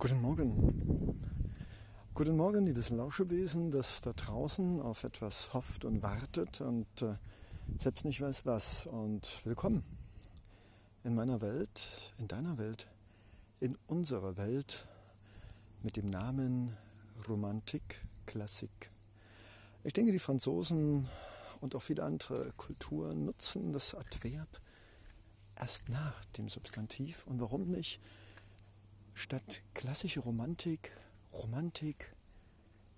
Guten Morgen. Guten Morgen, liebes Lauschewesen, das da draußen auf etwas hofft und wartet und äh, selbst nicht weiß was. Und willkommen in meiner Welt, in deiner Welt, in unserer Welt mit dem Namen Romantik Klassik. Ich denke, die Franzosen und auch viele andere Kulturen nutzen das Adverb erst nach dem Substantiv. Und warum nicht? Statt klassische Romantik, Romantik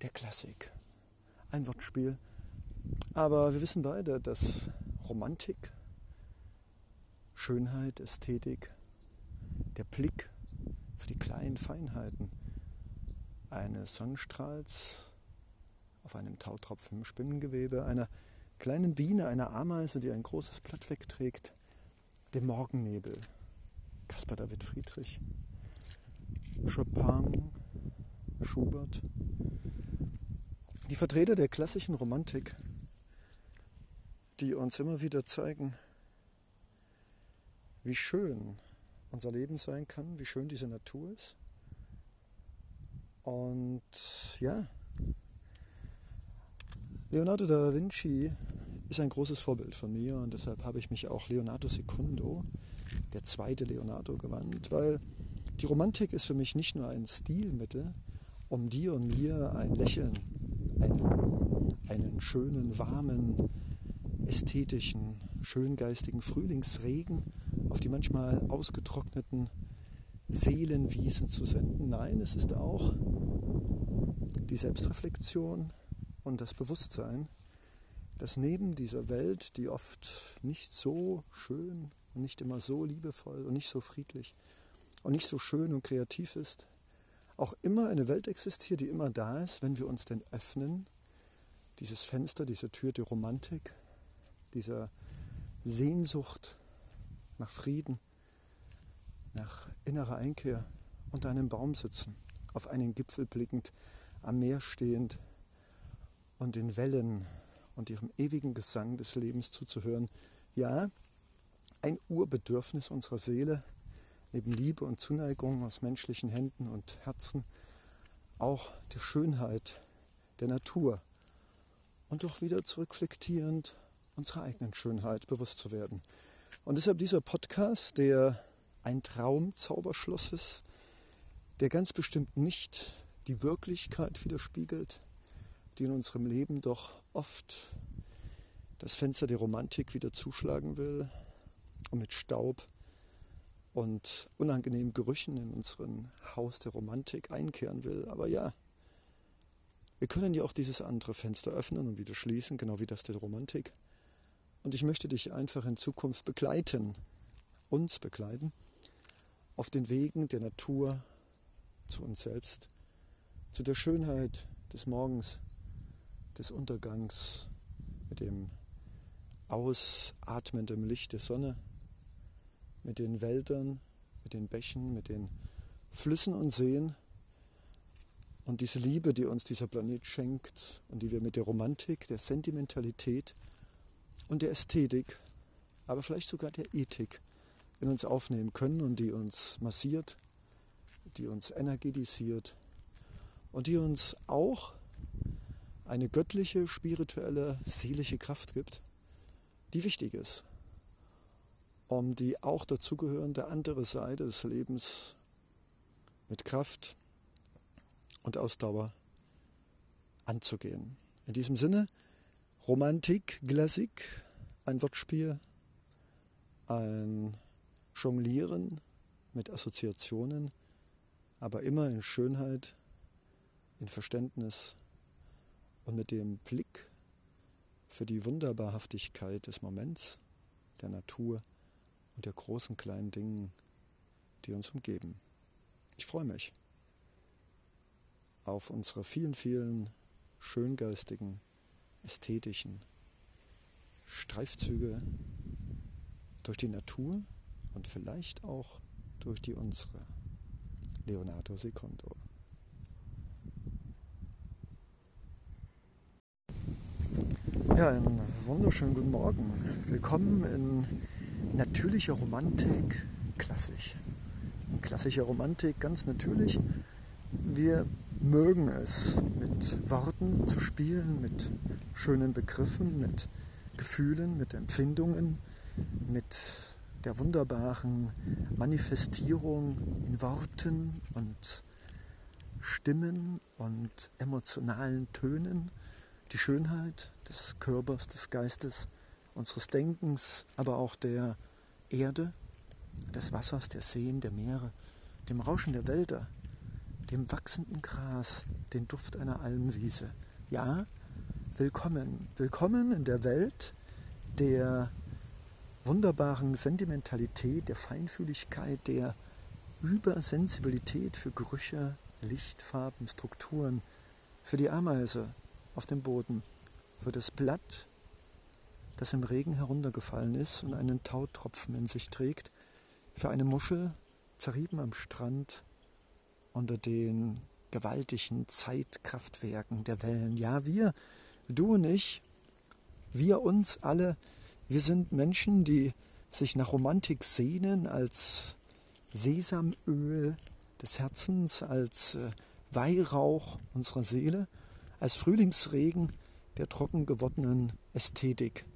der Klassik. Ein Wortspiel. Aber wir wissen beide, dass Romantik, Schönheit, Ästhetik, der Blick für die kleinen Feinheiten eines Sonnenstrahls auf einem Tautropfen im Spinnengewebe, einer kleinen Biene, einer Ameise, die ein großes Blatt wegträgt, dem Morgennebel, Caspar David Friedrich, Chopin, Schubert. Die Vertreter der klassischen Romantik, die uns immer wieder zeigen, wie schön unser Leben sein kann, wie schön diese Natur ist. Und ja, Leonardo da Vinci ist ein großes Vorbild von mir und deshalb habe ich mich auch Leonardo Secundo, der zweite Leonardo, gewandt, weil die Romantik ist für mich nicht nur ein Stilmittel, um dir und mir ein Lächeln, einen, einen schönen, warmen, ästhetischen, schöngeistigen Frühlingsregen auf die manchmal ausgetrockneten Seelenwiesen zu senden. Nein, es ist auch die Selbstreflexion und das Bewusstsein, dass neben dieser Welt, die oft nicht so schön und nicht immer so liebevoll und nicht so friedlich und nicht so schön und kreativ ist, auch immer eine Welt existiert, die immer da ist, wenn wir uns denn öffnen, dieses Fenster, diese Tür der Romantik, dieser Sehnsucht nach Frieden, nach innerer Einkehr, unter einem Baum sitzen, auf einen Gipfel blickend, am Meer stehend und den Wellen und ihrem ewigen Gesang des Lebens zuzuhören. Ja, ein Urbedürfnis unserer Seele, neben Liebe und Zuneigung aus menschlichen Händen und Herzen auch der Schönheit der Natur und doch wieder zurückflektierend unserer eigenen Schönheit bewusst zu werden. Und deshalb dieser Podcast, der ein Traumzauberschloss ist, der ganz bestimmt nicht die Wirklichkeit widerspiegelt, die in unserem Leben doch oft das Fenster der Romantik wieder zuschlagen will und mit Staub und unangenehmen Gerüchen in unseren Haus der Romantik einkehren will. Aber ja, wir können ja auch dieses andere Fenster öffnen und wieder schließen, genau wie das der Romantik. Und ich möchte dich einfach in Zukunft begleiten, uns begleiten, auf den Wegen der Natur zu uns selbst, zu der Schönheit des Morgens, des Untergangs, mit dem ausatmenden Licht der Sonne mit den Wäldern, mit den Bächen, mit den Flüssen und Seen. Und diese Liebe, die uns dieser Planet schenkt und die wir mit der Romantik, der Sentimentalität und der Ästhetik, aber vielleicht sogar der Ethik in uns aufnehmen können und die uns massiert, die uns energetisiert und die uns auch eine göttliche, spirituelle, seelische Kraft gibt, die wichtig ist um die auch dazugehörende andere Seite des Lebens mit Kraft und Ausdauer anzugehen. In diesem Sinne, Romantik, Klassik, ein Wortspiel, ein Jonglieren mit Assoziationen, aber immer in Schönheit, in Verständnis und mit dem Blick für die Wunderbarhaftigkeit des Moments, der Natur und der großen kleinen Dingen, die uns umgeben. Ich freue mich auf unsere vielen, vielen schöngeistigen, ästhetischen Streifzüge durch die Natur und vielleicht auch durch die unsere. Leonardo Secondo. Ja, einen wunderschönen guten Morgen. Willkommen in natürliche Romantik, klassisch. in klassischer Romantik ganz natürlich. Wir mögen es, mit Worten zu spielen, mit schönen Begriffen, mit Gefühlen, mit Empfindungen, mit der wunderbaren Manifestierung in Worten und Stimmen und emotionalen Tönen, die Schönheit des Körpers, des Geistes, unseres Denkens, aber auch der Erde, des Wassers, der Seen, der Meere, dem Rauschen der Wälder, dem wachsenden Gras, den Duft einer Almwiese. Ja, willkommen, willkommen in der Welt der wunderbaren Sentimentalität, der Feinfühligkeit, der Übersensibilität für Gerüche, Lichtfarben, Strukturen, für die Ameise auf dem Boden, für das Blatt, das im Regen heruntergefallen ist und einen Tautropfen in sich trägt, für eine Muschel, zerrieben am Strand unter den gewaltigen Zeitkraftwerken der Wellen. Ja, wir, du und ich, wir uns alle, wir sind Menschen, die sich nach Romantik sehnen als Sesamöl des Herzens, als äh, Weihrauch unserer Seele, als Frühlingsregen der trocken gewordenen Ästhetik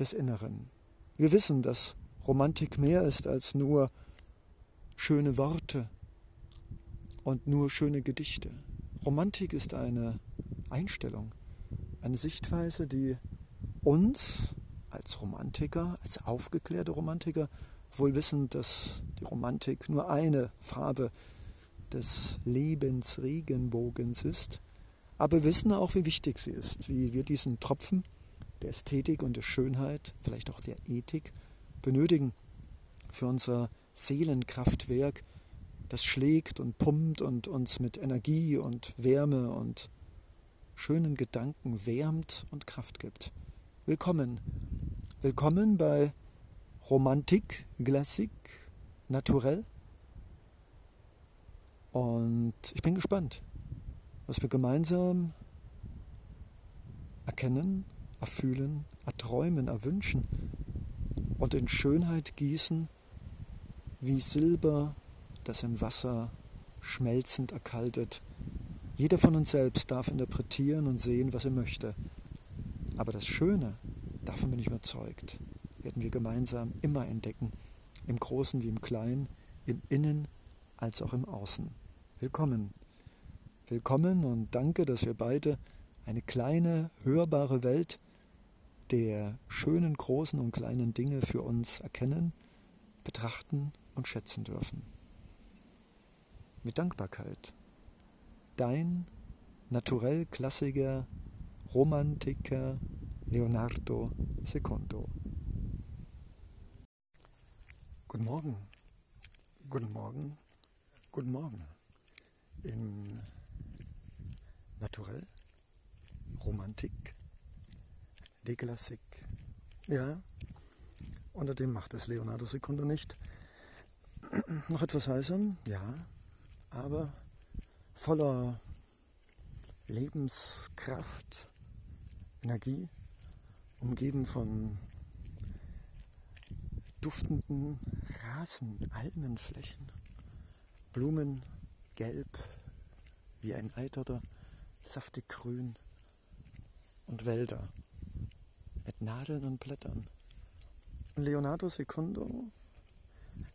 des Inneren. Wir wissen, dass Romantik mehr ist als nur schöne Worte und nur schöne Gedichte. Romantik ist eine Einstellung, eine Sichtweise, die uns als Romantiker, als aufgeklärte Romantiker, wohl wissen, dass die Romantik nur eine Farbe des Lebensregenbogens ist, aber wissen auch, wie wichtig sie ist, wie wir diesen Tropfen der Ästhetik und der Schönheit, vielleicht auch der Ethik, benötigen für unser Seelenkraftwerk, das schlägt und pumpt und uns mit Energie und Wärme und schönen Gedanken wärmt und Kraft gibt. Willkommen. Willkommen bei Romantik, Klassik, Naturell. Und ich bin gespannt, was wir gemeinsam erkennen, erfühlen, erträumen, erwünschen und in Schönheit gießen, wie Silber, das im Wasser schmelzend erkaltet. Jeder von uns selbst darf interpretieren und sehen, was er möchte. Aber das Schöne, davon bin ich überzeugt, werden wir gemeinsam immer entdecken, im Großen wie im Kleinen, im Innen als auch im Außen. Willkommen. Willkommen und danke, dass wir beide eine kleine, hörbare Welt der schönen großen und kleinen Dinge für uns erkennen, betrachten und schätzen dürfen. Mit Dankbarkeit. Dein naturell Klassiker Romantiker Leonardo Secondo. Guten Morgen, guten Morgen, guten Morgen. In Naturell, Romantik, De. Ja, unter dem macht es Leonardo Secondo nicht. Noch etwas heißer, ja, aber voller Lebenskraft, Energie, umgeben von duftenden Rasen, Almenflächen, Blumen, gelb wie ein Eiterter, saftig grün und Wälder mit Nadeln und Blättern. Leonardo Secundo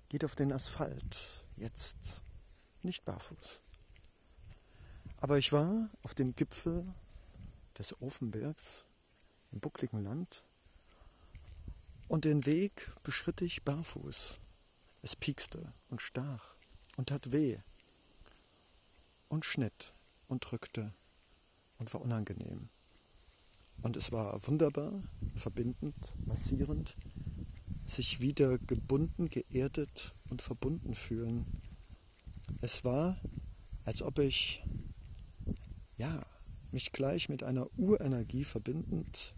geht auf den Asphalt, jetzt nicht barfuß. Aber ich war auf dem Gipfel des Ofenbergs im buckligen Land und den Weg beschritt ich barfuß. Es piekste und stach und tat weh und schnitt und drückte und war unangenehm. Und es war wunderbar, verbindend, massierend, sich wieder gebunden, geerdet und verbunden fühlen. Es war, als ob ich ja, mich gleich mit einer Urenergie verbindend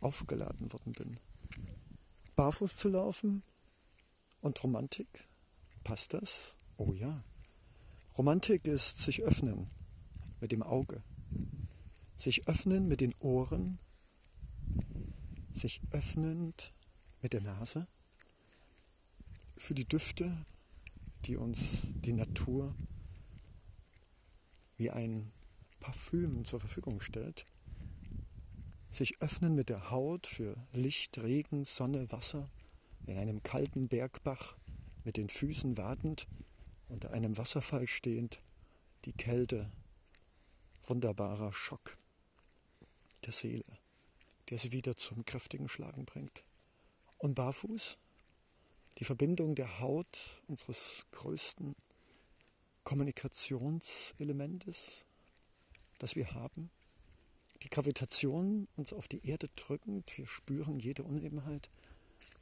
aufgeladen worden bin. Barfuß zu laufen und Romantik, passt das? Oh ja. Romantik ist sich öffnen mit dem Auge, sich öffnen mit den Ohren, sich öffnend mit der Nase. Für die Düfte die uns die Natur wie ein Parfüm zur Verfügung stellt, sich öffnen mit der Haut für Licht, Regen, Sonne, Wasser, in einem kalten Bergbach mit den Füßen wartend, unter einem Wasserfall stehend, die Kälte, wunderbarer Schock der Seele, der sie wieder zum kräftigen Schlagen bringt. Und barfuß, die Verbindung der Haut unseres größten Kommunikationselementes, das wir haben, die Gravitation uns auf die Erde drückend, wir spüren jede Unebenheit.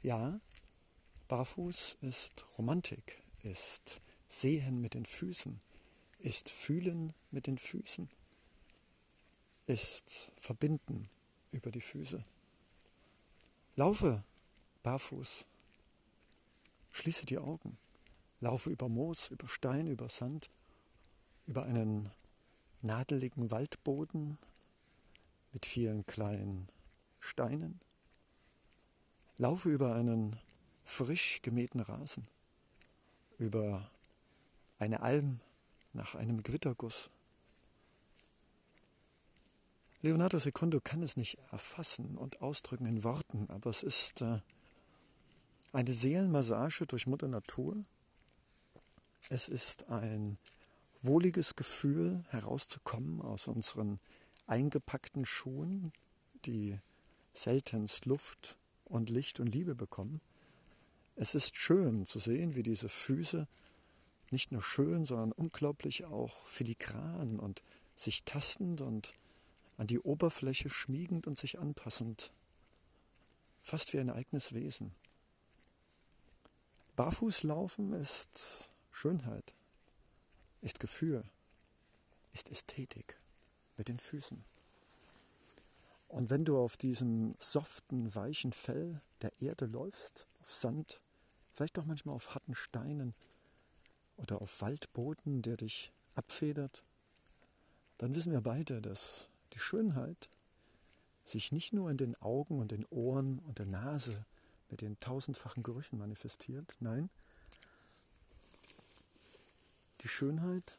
Ja, barfuß ist Romantik, ist Sehen mit den Füßen, ist Fühlen mit den Füßen, ist Verbinden über die Füße. Laufe barfuß, schließe die Augen, laufe über Moos, über Stein, über Sand, über einen nadeligen Waldboden mit vielen kleinen Steinen. Laufe über einen frisch gemähten Rasen, über eine Alm nach einem Gewitterguss. Leonardo Secundo kann es nicht erfassen und ausdrücken in Worten, aber es ist äh, eine Seelenmassage durch Mutter Natur. Es ist ein wohliges Gefühl, herauszukommen aus unseren eingepackten Schuhen, die seltenst Luft und Licht und Liebe bekommen. Es ist schön zu sehen, wie diese Füße nicht nur schön, sondern unglaublich auch filigran und sich tastend und an die Oberfläche schmiegend und sich anpassend, fast wie ein eigenes Wesen. Barfußlaufen ist Schönheit ist Gefühl, ist Ästhetik mit den Füßen. Und wenn du auf diesem soften, weichen Fell der Erde läufst, auf Sand, vielleicht auch manchmal auf harten Steinen oder auf Waldboden, der dich abfedert, dann wissen wir beide, dass die Schönheit sich nicht nur in den Augen und den Ohren und der Nase mit den tausendfachen Gerüchen manifestiert, nein, die Schönheit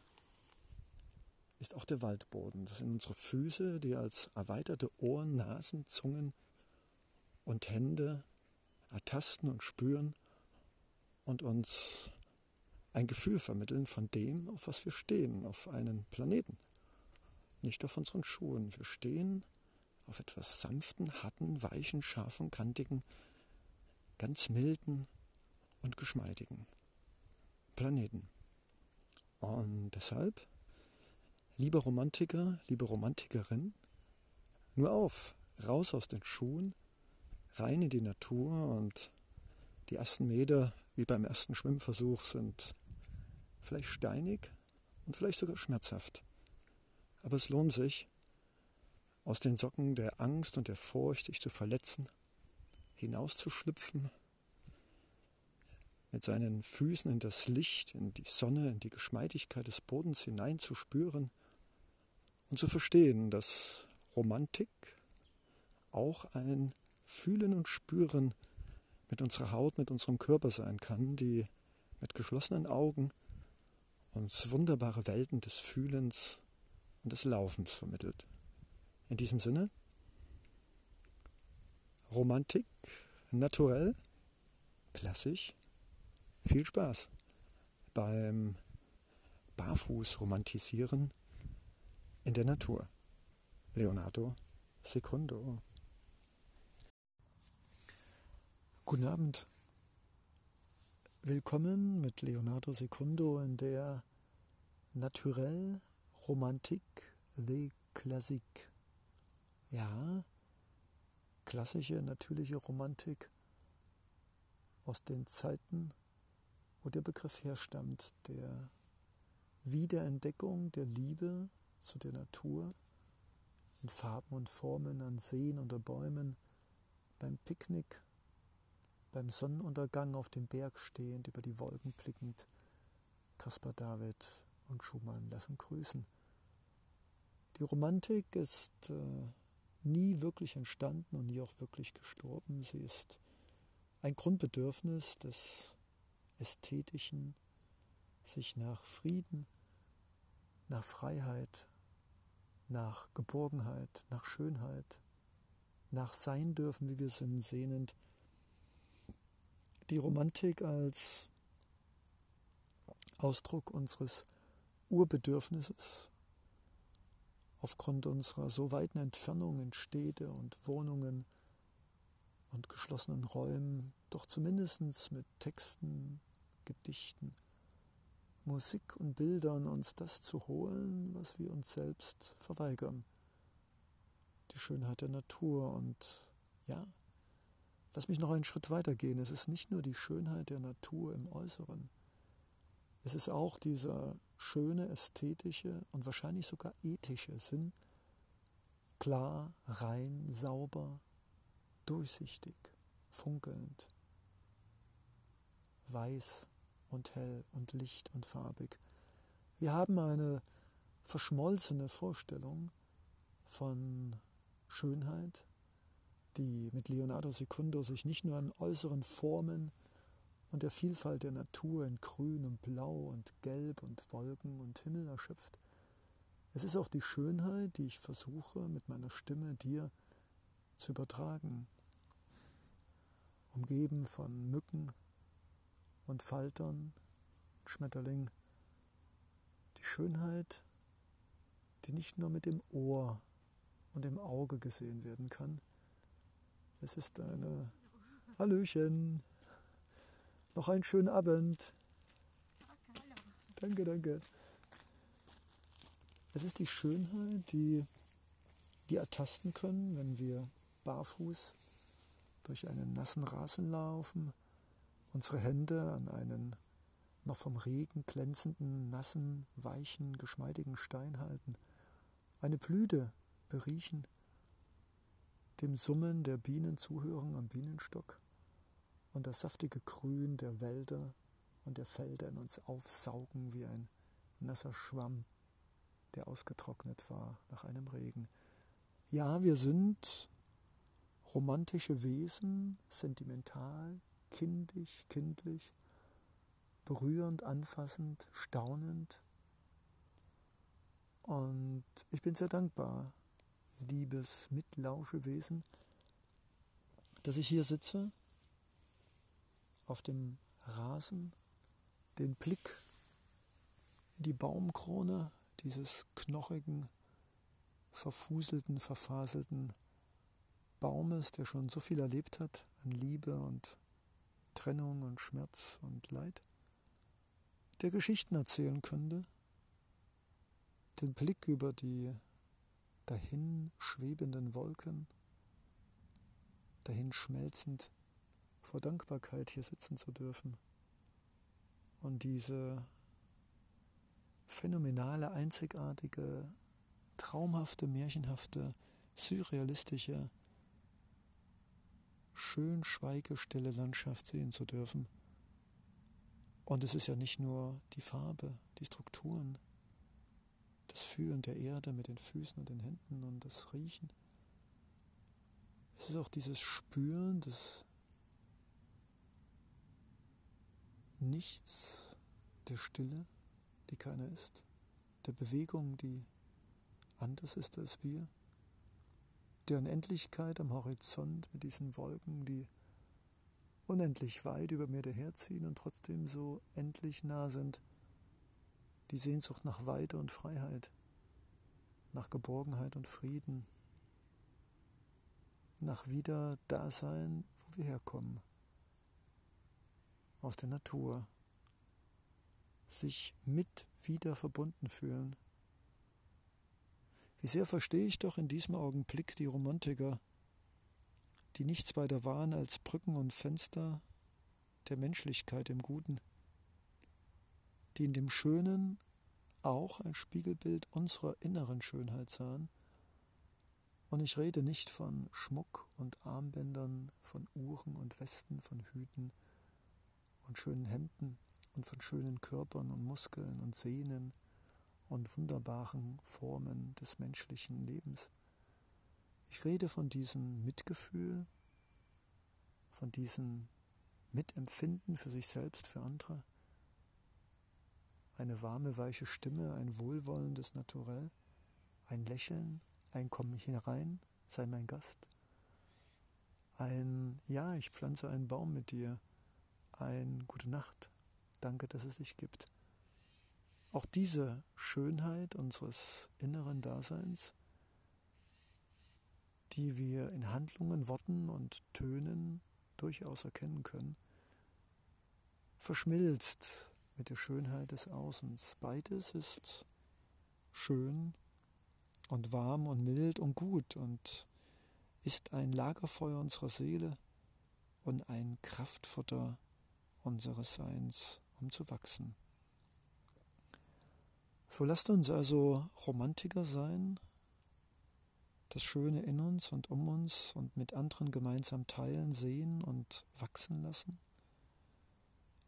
ist auch der Waldboden. Das sind unsere Füße, die als erweiterte Ohren, Nasen, Zungen und Hände ertasten und spüren und uns ein Gefühl vermitteln von dem, auf was wir stehen, auf einen Planeten. Nicht auf unseren Schuhen. Wir stehen auf etwas sanften, harten, weichen, scharfen, kantigen, ganz milden und geschmeidigen Planeten. Und deshalb, liebe Romantiker, liebe Romantikerin, nur auf, raus aus den Schuhen, rein in die Natur und die ersten Meter, wie beim ersten Schwimmversuch, sind vielleicht steinig und vielleicht sogar schmerzhaft. Aber es lohnt sich, aus den Socken der Angst und der Furcht, sich zu verletzen, hinauszuschlüpfen mit seinen Füßen in das Licht, in die Sonne, in die Geschmeidigkeit des Bodens hineinzuspüren und zu verstehen, dass Romantik auch ein Fühlen und Spüren mit unserer Haut, mit unserem Körper sein kann, die mit geschlossenen Augen uns wunderbare Welten des Fühlens und des Laufens vermittelt. In diesem Sinne, Romantik, naturell, klassisch, viel Spaß beim Barfuß-Romantisieren in der Natur. Leonardo Secundo. Guten Abend. Willkommen mit Leonardo Secundo in der Naturelle Romantique de Classique. Ja, klassische, natürliche Romantik aus den Zeiten wo der Begriff herstammt, der Wiederentdeckung der Liebe zu der Natur in Farben und Formen an Seen oder Bäumen, beim Picknick, beim Sonnenuntergang auf dem Berg stehend, über die Wolken blickend, Caspar David und Schumann lassen grüßen. Die Romantik ist äh, nie wirklich entstanden und nie auch wirklich gestorben. Sie ist ein Grundbedürfnis des ästhetischen, sich nach Frieden, nach Freiheit, nach Geborgenheit, nach Schönheit, nach Sein dürfen, wie wir sind, sehnend. Die Romantik als Ausdruck unseres Urbedürfnisses, aufgrund unserer so weiten Entfernung in Städte und Wohnungen und geschlossenen Räumen, doch zumindest mit Texten, Gedichten, Musik und Bildern uns das zu holen, was wir uns selbst verweigern. Die Schönheit der Natur und ja, lass mich noch einen Schritt weiter gehen. Es ist nicht nur die Schönheit der Natur im Äußeren, es ist auch dieser schöne ästhetische und wahrscheinlich sogar ethische Sinn, klar, rein, sauber, durchsichtig, funkelnd, weiß und hell und licht und farbig. Wir haben eine verschmolzene Vorstellung von Schönheit, die mit Leonardo Secundo sich nicht nur an äußeren Formen und der Vielfalt der Natur in Grün und Blau und Gelb und Wolken und Himmel erschöpft. Es ist auch die Schönheit, die ich versuche mit meiner Stimme dir zu übertragen, umgeben von Mücken und Faltern und Schmetterling. Die Schönheit, die nicht nur mit dem Ohr und dem Auge gesehen werden kann. Es ist eine Hallöchen. Noch einen schönen Abend. Danke, danke. Es ist die Schönheit, die wir ertasten können, wenn wir barfuß durch einen nassen Rasen laufen, unsere Hände an einen noch vom Regen glänzenden, nassen, weichen, geschmeidigen Stein halten, eine Blüte beriechen, dem Summen der Bienen zuhören am Bienenstock und das saftige Grün der Wälder und der Felder in uns aufsaugen wie ein nasser Schwamm, der ausgetrocknet war nach einem Regen. Ja, wir sind romantische Wesen, sentimental, kindisch, kindlich, berührend, anfassend, staunend. Und ich bin sehr dankbar, liebes Mitlauschewesen, dass ich hier sitze auf dem Rasen den Blick in die Baumkrone dieses knochigen, verfuselten, verfaselten Baumes, der schon so viel erlebt hat an Liebe und Trennung und Schmerz und Leid, der Geschichten erzählen könnte, den Blick über die dahin schwebenden Wolken, dahin schmelzend vor Dankbarkeit hier sitzen zu dürfen und diese phänomenale, einzigartige, traumhafte, märchenhafte, surrealistische, schön schweigestille Landschaft sehen zu dürfen. Und es ist ja nicht nur die Farbe, die Strukturen, das Fühlen der Erde mit den Füßen und den Händen und das Riechen. Es ist auch dieses Spüren des Nichts, der Stille, die keiner ist, der Bewegung, die anders ist als wir, der Unendlichkeit am Horizont mit diesen Wolken, die unendlich weit über mir daherziehen und trotzdem so endlich nah sind, die Sehnsucht nach Weite und Freiheit, nach Geborgenheit und Frieden, nach wieder Dasein, wo wir herkommen aus der Natur, sich mit wieder verbunden fühlen. Wie sehr verstehe ich doch in diesem Augenblick die Romantiker, die nichts weiter waren als Brücken und Fenster der Menschlichkeit im Guten, die in dem Schönen auch ein Spiegelbild unserer inneren Schönheit sahen. Und ich rede nicht von Schmuck und Armbändern, von Uhren und Westen, von Hüten, und schönen Hemden und von schönen Körpern und Muskeln und Sehnen und wunderbaren Formen des menschlichen Lebens. Ich rede von diesem Mitgefühl, von diesem Mitempfinden für sich selbst, für andere, eine warme, weiche Stimme, ein wohlwollendes Naturell, ein Lächeln, ein Komm hier rein, sei mein Gast, ein Ja, ich pflanze einen Baum mit dir, ein Gute Nacht, danke, dass es dich gibt. Auch diese Schönheit unseres inneren Daseins, die wir in Handlungen, Worten und Tönen durchaus erkennen können, verschmilzt mit der Schönheit des Außens. Beides ist schön und warm und mild und gut und ist ein Lagerfeuer unserer Seele und ein Kraftfutter unseres Seins, um zu wachsen. So lasst uns also Romantiker sein, das Schöne in uns und um uns und mit anderen gemeinsam teilen, sehen und wachsen lassen.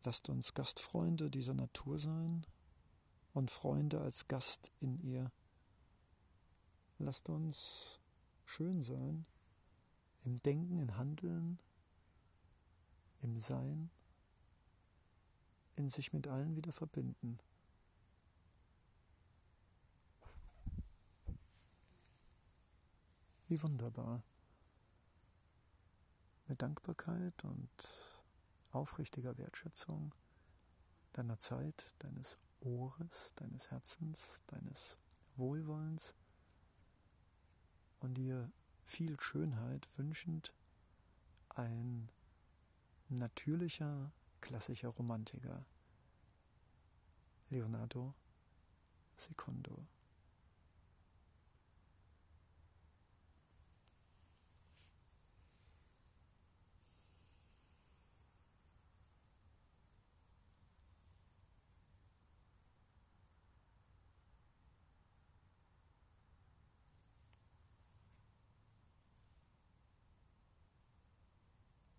Lasst uns Gastfreunde dieser Natur sein und Freunde als Gast in ihr. Lasst uns schön sein im Denken, im Handeln, im Sein, in sich mit allen wieder verbinden. Wie wunderbar. Mit Dankbarkeit und aufrichtiger Wertschätzung deiner Zeit, deines Ohres, deines Herzens, deines Wohlwollens und dir viel Schönheit wünschend ein natürlicher, klassischer Romantiker, Leonardo Secondo.